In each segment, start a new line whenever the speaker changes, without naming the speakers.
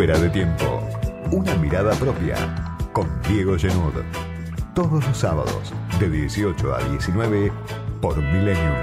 Fuera de tiempo. Una mirada propia. Con Diego Genud. Todos los sábados, de 18 a 19, por Millennium.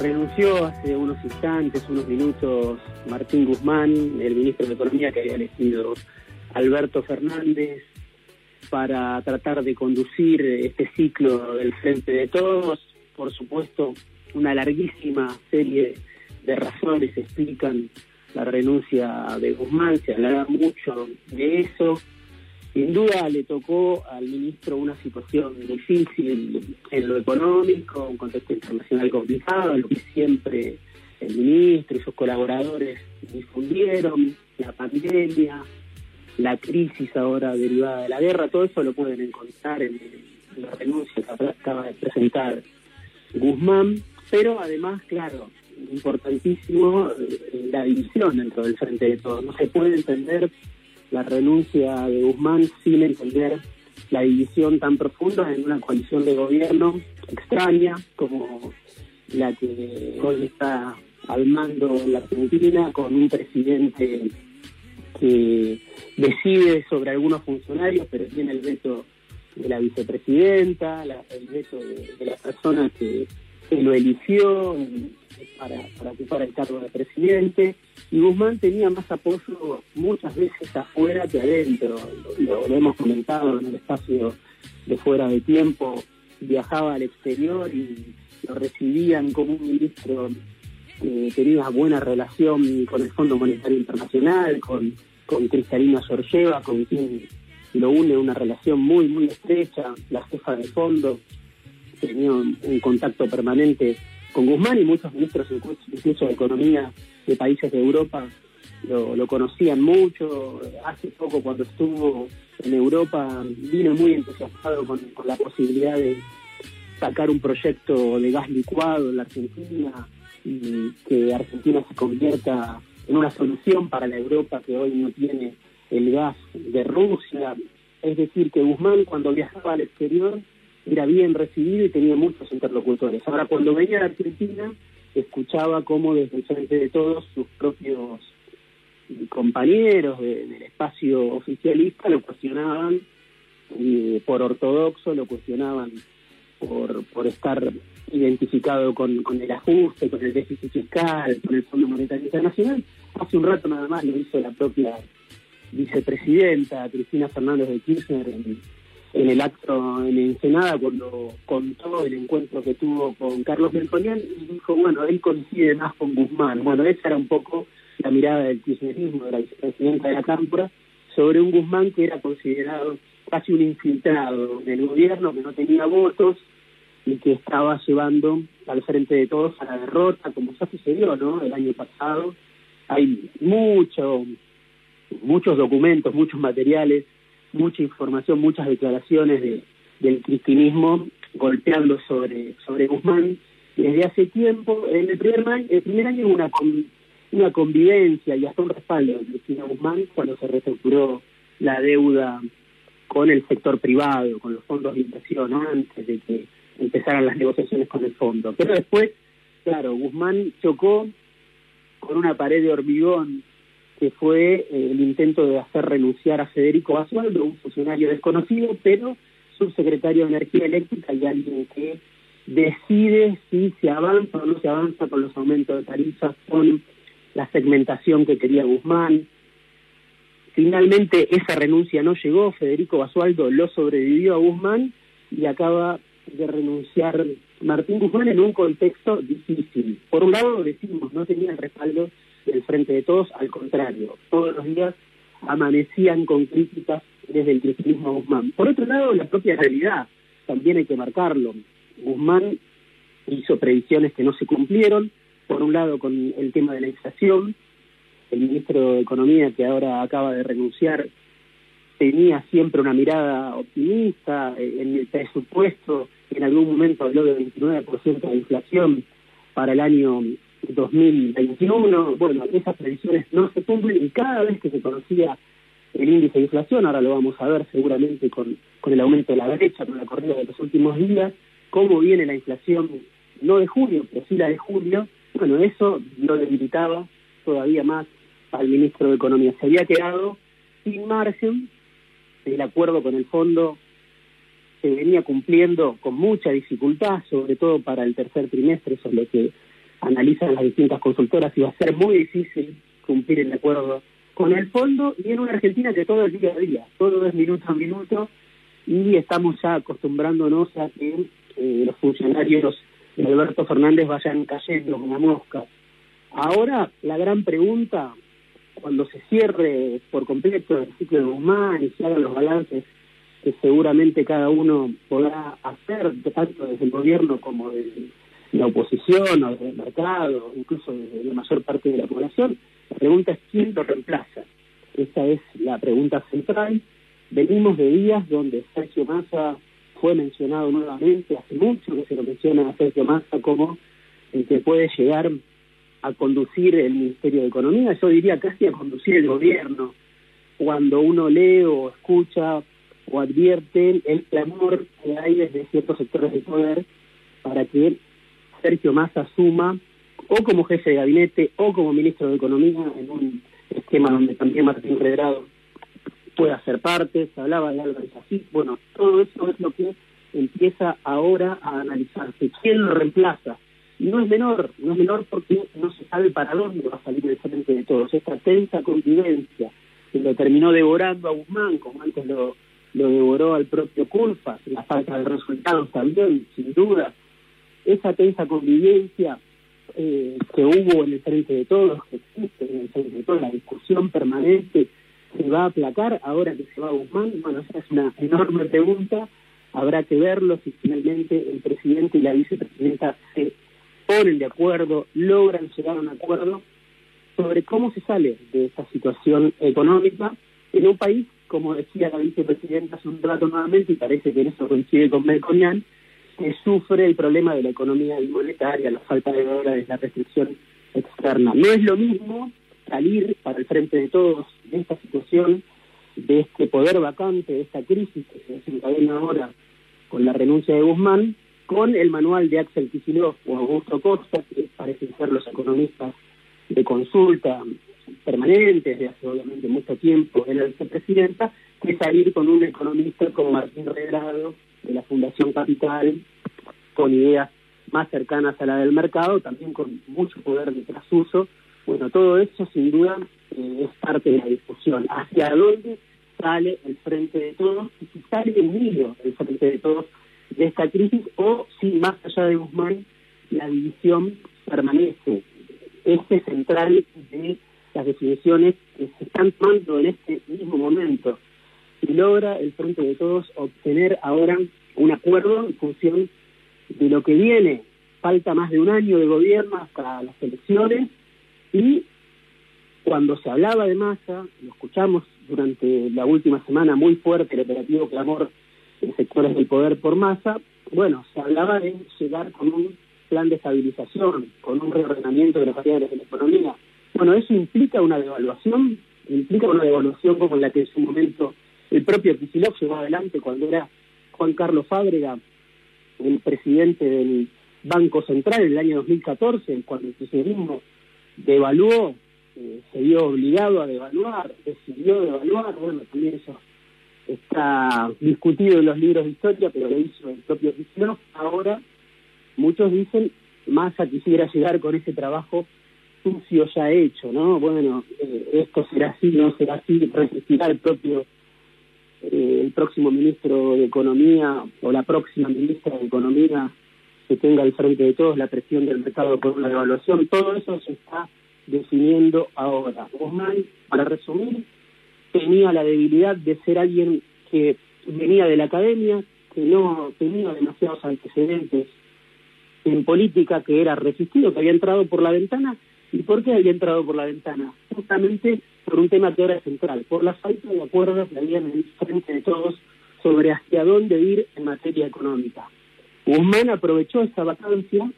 Renunció hace unos instantes, unos minutos, Martín Guzmán, el ministro de Economía que había elegido Alberto Fernández para tratar de conducir este ciclo del Frente de Todos. Por supuesto, una larguísima serie de razones explican la renuncia de Guzmán, se hablará mucho de eso. Sin duda le tocó al ministro una situación difícil en lo económico, un contexto internacional complicado, lo que siempre el ministro y sus colaboradores difundieron, la pandemia, la crisis ahora derivada de la guerra, todo eso lo pueden encontrar en, la renuncia que acaba de presentar Guzmán, pero además, claro, importantísimo eh, la división dentro del frente de todos. No se puede entender la renuncia de Guzmán sin entender la división tan profunda en una coalición de gobierno extraña como la que hoy está al mando la Argentina con un presidente que decide sobre algunos funcionarios, pero tiene el veto de la vicepresidenta, el veto de, la persona que, lo eligió para, ocupar el cargo de presidente. Y Guzmán tenía más apoyo muchas veces afuera que adentro. Lo hemos comentado en el espacio de fuera de tiempo. Viajaba al exterior y lo recibían como un ministro tenía buena relación con el Fondo Monetario Internacional, con con Cristalina Sorgeva, con quien lo une una relación muy, muy estrecha, la jefa de fondo, tenía un, contacto permanente con Guzmán y muchos ministros, incluso de Economía de países de Europa, lo, conocían mucho. Hace poco, cuando estuvo en Europa, vino muy entusiasmado con, con la posibilidad de sacar un proyecto de gas licuado en la Argentina y que Argentina se convierta en una solución para la Europa que hoy no tiene el gas de Rusia. Es decir, que Guzmán cuando viajaba al exterior era bien recibido y tenía muchos interlocutores. Ahora, cuando venía a Argentina, escuchaba cómo desde el frente de todos sus propios compañeros del espacio oficialista lo cuestionaban por ortodoxo, lo cuestionaban por, por estar identificado con, el ajuste, con el déficit fiscal, con el Fondo Monetario Internacional. Hace un rato nada más lo hizo la propia vicepresidenta Cristina Fernández de Kirchner en, el acto en Ensenada cuando contó el encuentro que tuvo con Carlos Melconian y dijo, bueno, él coincide más con Guzmán. Bueno, esa era un poco la mirada del kirchnerismo de la vicepresidenta de la Cámpora sobre un Guzmán que era considerado casi un infiltrado del gobierno, que no tenía votos, y que estaba llevando al frente de todos a la derrota, como ya sucedió ¿no? el año pasado. Hay mucho, muchos documentos, muchos materiales, mucha información, muchas declaraciones de, del cristinismo golpeando sobre, sobre Guzmán desde hace tiempo. En el primer, el primer año hubo una, una convivencia y hasta un respaldo de Cristina Guzmán cuando se reestructuró la deuda con el sector privado, con los fondos de inversión, antes de que empezaran las negociaciones con el fondo. Pero después, claro, Guzmán chocó con una pared de hormigón que fue eh, el intento de hacer renunciar a Federico Basualdo, un funcionario desconocido, pero subsecretario de Energía Eléctrica y alguien que decide si se avanza o no se avanza con los aumentos de tarifas, con la segmentación que quería Guzmán. Finalmente esa renuncia no llegó, Federico Basualdo lo sobrevivió a Guzmán y acaba de renunciar Martín Guzmán en un contexto difícil. Por un lado, decimos, no tenía respaldo del frente de todos, al contrario, todos los días amanecían con críticas desde el cristianismo Guzmán. Por otro lado, la propia realidad, también hay que marcarlo. Guzmán hizo predicciones que no se cumplieron, por un lado con el tema de la inflación, el ministro de Economía que ahora acaba de renunciar tenía siempre una mirada optimista eh, en el presupuesto, en algún momento habló de 29% de inflación para el año 2021. Bueno, esas previsiones no se cumplen y cada vez que se conocía el índice de inflación, ahora lo vamos a ver seguramente con, con el aumento de la brecha, con la corrida de los últimos días, cómo viene la inflación, no de junio, pero sí la de julio, bueno, eso lo debilitaba todavía más al ministro de Economía. Se había quedado sin margen, el acuerdo con el fondo se venía cumpliendo con mucha dificultad, sobre todo para el tercer trimestre, eso es lo que analizan las distintas consultoras, iba a ser muy difícil cumplir el acuerdo con el fondo y en una Argentina que todo es día a día, todo es minuto a minuto y estamos ya acostumbrándonos a que eh, los funcionarios de Alberto Fernández vayan cayendo como mosca. Ahora la gran pregunta, cuando se cierre por completo el ciclo de Guzmán y se hagan los balances que seguramente cada uno podrá hacer, tanto desde el gobierno como desde la oposición o desde el mercado, incluso desde la mayor parte de la población, la pregunta es quién lo reemplaza. Esa es la pregunta central. Venimos de días donde Sergio Massa fue mencionado nuevamente, hace mucho que se lo menciona a Sergio Massa como el que puede llegar a conducir el Ministerio de Economía, yo diría casi a conducir el gobierno. Cuando uno lee o escucha o advierte el clamor que hay desde ciertos sectores de poder para que Sergio Massa asuma o como jefe de gabinete o como ministro de Economía en un esquema donde también Martín Redrado pueda ser parte, se hablaba de Álvarez así, bueno, todo eso es lo que empieza ahora a analizarse. ¿Quién lo reemplaza? No es menor, no es menor porque no se sabe para dónde va a salir el frente de todos. Esta tensa convivencia que lo terminó devorando a Guzmán, como antes lo, lo devoró al propio Culpa, la falta de resultados también, sin duda. Esa tensa convivencia eh, que hubo en el frente de todos, que existe en el frente de todos, la discusión permanente, se va a aplacar ahora que se va a Guzmán. Bueno, esa es una enorme pregunta. Habrá que verlo si finalmente el presidente y la vicepresidenta se ponen de acuerdo, logran llegar a un acuerdo sobre cómo se sale de esta situación económica en un país, como decía la vicepresidenta hace un rato nuevamente, y parece que en eso coincide con Melconian, que sufre el problema de la economía monetaria, la falta de dólares, la restricción externa. No es lo mismo salir para el frente de todos de esta situación, de este poder vacante, de esta crisis que se desencadena ahora con la renuncia de Guzmán, con el manual de Axel Kicillof o Augusto Costa, que parecen ser los economistas de consulta permanentes de hace obviamente mucho tiempo en la vicepresidenta, que salir con un economista como Martín Regrado, de la Fundación Capital, con ideas más cercanas a la del mercado, también con mucho poder de trasuso. Bueno, todo eso sin duda eh, es parte de la discusión. ¿Hacia dónde sale el frente de todos? Y si sale unido el frente de todos de esta crisis o si más allá de Guzmán la división permanece. Este central de las definiciones que se están tomando en este mismo momento. Y logra el Frente de Todos obtener ahora un acuerdo en función de lo que viene. Falta más de un año de gobierno hasta las elecciones y cuando se hablaba de masa, lo escuchamos durante la última semana muy fuerte, el operativo clamor sectores del poder por masa, bueno, se hablaba de llegar con un plan de estabilización, con un reordenamiento de las variables de la economía. Bueno, eso implica una devaluación, implica una devaluación como la que en su momento el propio Kicillof llevó adelante cuando era Juan Carlos Fábrega, el presidente del Banco Central en el año 2014, cuando el kirchnerismo devaluó, eh, se vio obligado a devaluar, decidió devaluar, bueno, también eso está discutido en los libros de historia, pero lo hizo el propio. Ahora muchos dicen, Massa quisiera llegar con ese trabajo sucio ya hecho, ¿no? Bueno, eh, esto será así, no será así, resistirá el propio eh, el próximo ministro de Economía o la próxima ministra de Economía que tenga al frente de todos la presión del mercado por una devaluación, todo eso se está definiendo ahora. Guzmán, para resumir, tenía la debilidad de ser alguien que venía de la academia, que no tenía demasiados antecedentes en política, que era resistido, que había entrado por la ventana. ¿Y por qué había entrado por la ventana? Justamente por un tema que ahora central, por la falta de acuerdos que había en frente de todos sobre hacia dónde ir en materia económica. Guzmán aprovechó esta vacancia,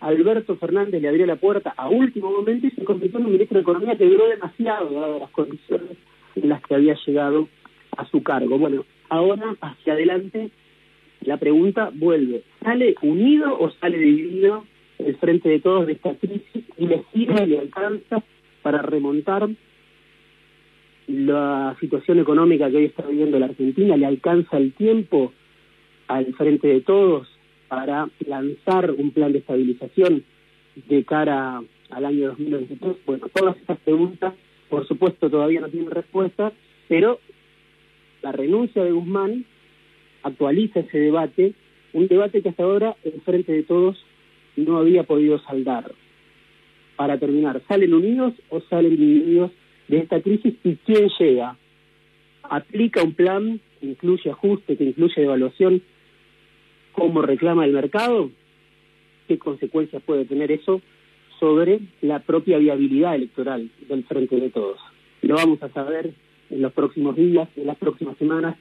Alberto Fernández le abrió la puerta a último momento y se convirtió en un ministro de Economía que duró demasiado, dadas las condiciones las que había llegado a su cargo. Bueno, ahora hacia adelante la pregunta vuelve, ¿sale unido o sale dividido el frente de todos de esta crisis y le sirve, le alcanza para remontar la situación económica que hoy está viviendo la Argentina, le alcanza el tiempo al frente de todos para lanzar un plan de estabilización de cara al año 2023? Bueno, todas estas preguntas, por supuesto, todavía no tienen respuesta, pero la renuncia de Guzmán actualiza ese debate, un debate que hasta ahora el Frente de Todos no había podido saldar. Para terminar, ¿salen unidos o salen divididos de esta crisis y quién llega? ¿Aplica un plan que incluye ajuste, que incluye devaluación, como reclama el mercado? ¿Qué consecuencias puede tener eso sobre la propia viabilidad electoral del Frente de Todos? Lo vamos a saber en los próximos días, en las próximas semanas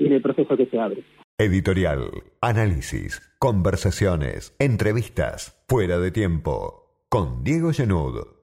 y en el proceso que se abre.
Editorial, análisis, conversaciones, entrevistas, fuera de tiempo, con Diego Genud.